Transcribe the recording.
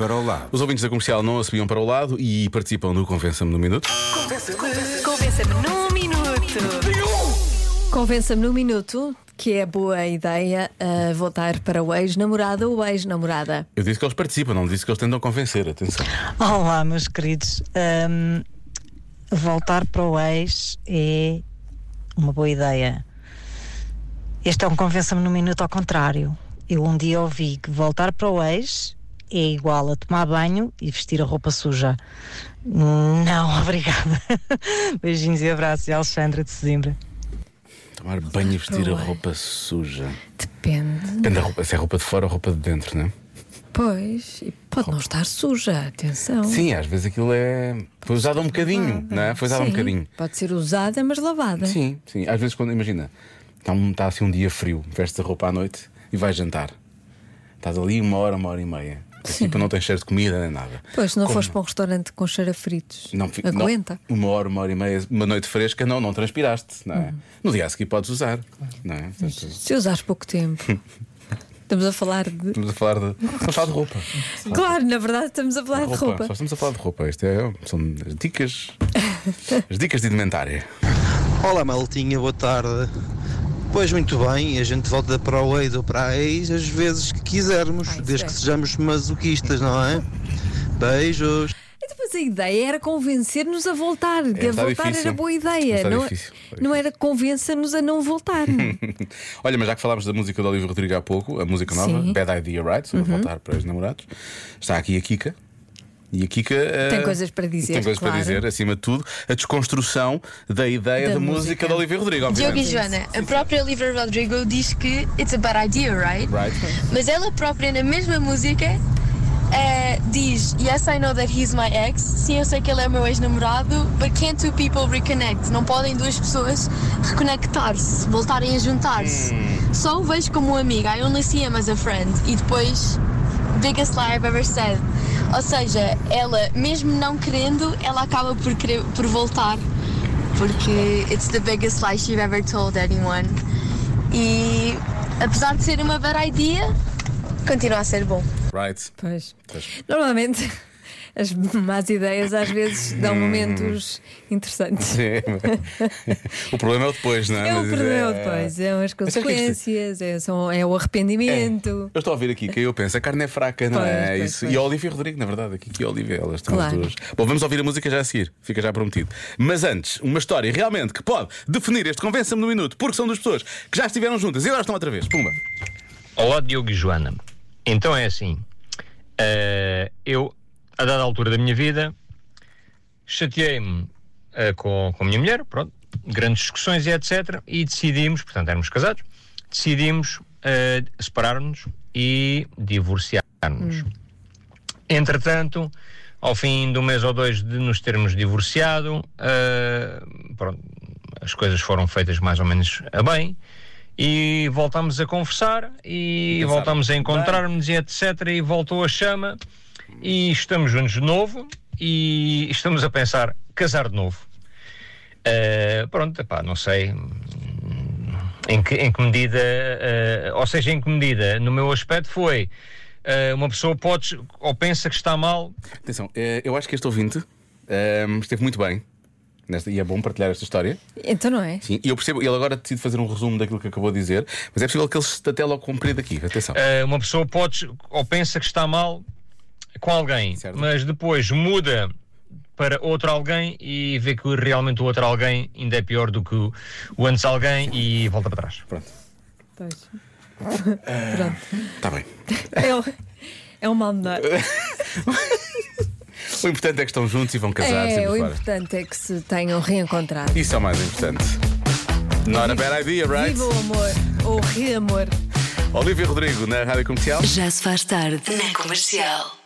para o lado. Os ouvintes da comercial não a subiam para o lado e participam do Convença-me no Minuto. Convença-me num minuto. Convença-me num minuto que é boa ideia uh, voltar para o ex-namorado ou ex-namorada. Eu disse que eles participam, não disse que eles tentam convencer. Atenção. Olá, meus queridos. Ahm, voltar para o ex é uma boa ideia. Este é um convença-me no minuto ao contrário. Eu um dia ouvi que voltar para o ex é igual a tomar banho e vestir a roupa suja. Não, obrigada. Beijinhos e abraços, e Alexandra de Sesimbra. Tomar banho e vestir a roupa suja. Depende. Depende da roupa, se é roupa de fora ou roupa de dentro, não é? Pois, e pode não estar suja, atenção. Sim, às vezes aquilo é. Foi usado um bocadinho, não é? Foi usado um bocadinho. Pode ser usada, mas lavada. Sim, sim. Às vezes, quando imagina, está, um, está assim um dia frio, vestes a roupa à noite e vais jantar. Estás ali uma hora, uma hora e meia. Tipo, não tens cheiro de comida nem nada. Pois, se não Como? fores para um restaurante com cheiro a fritos, Não, fi- não, aguenta. uma hora, uma hora e meia, uma noite fresca, não, não transpiraste, não é? No dia a seguir podes usar, não é? Portanto, Se usares pouco tempo. Estamos a falar de. estamos a falar de, estamos a falar de roupa. Claro, na verdade, estamos a falar de roupa. Só estamos a falar de roupa. Isto é, são as dicas. as dicas de indumentária. Olá Maltinha, boa tarde. Pois muito bem, a gente volta para o ex ou para a ex as vezes que quisermos, Ah, isso desde é. que sejamos masoquistas, não é? Beijos. E depois a ideia era convencer-nos a voltar. que a está voltar difícil. era boa ideia. Está Não, difícil, não era convença-nos a não voltar. Olha, mas já que falámos da música do Olivia Rodrigo há pouco, a música nova, Sim. Uhum. Bad Idea Right, sobre voltar para os namorados, está aqui a Kika. E a Kika eh, Tem coisas para dizer, Tem coisas para claro. dizer, acima de tudo, a desconstrução da ideia Da da, música. música. de Olivia Rodrigo, Diogo e. Joana, a própria Olivia Rodrigo diz que it's a bad idea, right? Right? Mas ela própria, na mesma música, eh, diz: Yes, I know that he's my ex. Sim, eu sei que ele é meu ex-namorado, but can't two people reconnect? Não podem duas pessoas reconectar-se, voltarem a juntar-se. Só o vejo como um amigo. I only see him as a friend. E depois, biggest lie I've ever said. Ou seja, ela, mesmo não querendo, ela acaba por, querer, por voltar. Porque it's the biggest lie she've ever told anyone. E apesar de ser uma bad idea, continua a ser bom. Right. Pois. Pois. Normalmente, as más ideias às vezes dão momentos interessantes. Sim. o problema é o depois, não é? É o Mas, perdão é- depois, são as o é que isto- consequências, é, são- é o arrependimento. Eu estou a ouvir aqui que eu penso, a carne é fraca, não Pois, é? pois, Isso. pois. E a Olivia Rodrigo, na verdade, aqui que a Olivia, elas estão Claro. as duas. Bom, vamos ouvir a música já a seguir, fica já prometido. Mas antes, uma história realmente que pode definir este convença-me no minuto, porque são duas pessoas que já estiveram juntas e agora estão outra vez. Pumba! Olá, Diogo e Joana. Então é assim. eh, eu, a dada altura da minha vida, chateei-me eh, com, com a minha mulher, pronto, grandes discussões e etc. E decidimos, portanto, éramos casados, decidimos eh, separar-nos e divorciar-nos. Entretanto, ao fim de um mês ou dois de nos termos divorciado, eh, pronto, as coisas foram feitas mais ou menos a bem e voltámos a conversar e voltámos a encontrar-nos e etc. E voltou a chama e estamos juntos de novo e estamos a pensar casar de novo. Eh, pronto, epá, não sei em que, em que medida, eh, ou seja, em que medida, no meu aspecto foi eh, uma pessoa pode ou pensa que está mal Atenção, eu acho que este ouvinte eh, esteve muito bem. Nesta, e é bom partilhar esta história. Então não é? Sim, e eu percebo, ele agora decide fazer um resumo daquilo que acabou de dizer, mas é possível que ele se até logo compreenda aqui. Atenção. Uma pessoa pode ou pensa que está mal com alguém, Certo. mas depois muda para outro alguém e vê que realmente o outro alguém ainda é pior do que o, antes alguém e volta para trás. Pronto, Pois. Pronto. está bem. É, o- é um mal menor. O importante é que estão juntos e vão casar É, o fora. importante é que se tenham reencontrado. Isso é o mais importante. Not a bad idea, right? Viva o amor, ou reamor. Olivia Rodrigo na Rádio Comercial. Já se faz tarde na comercial.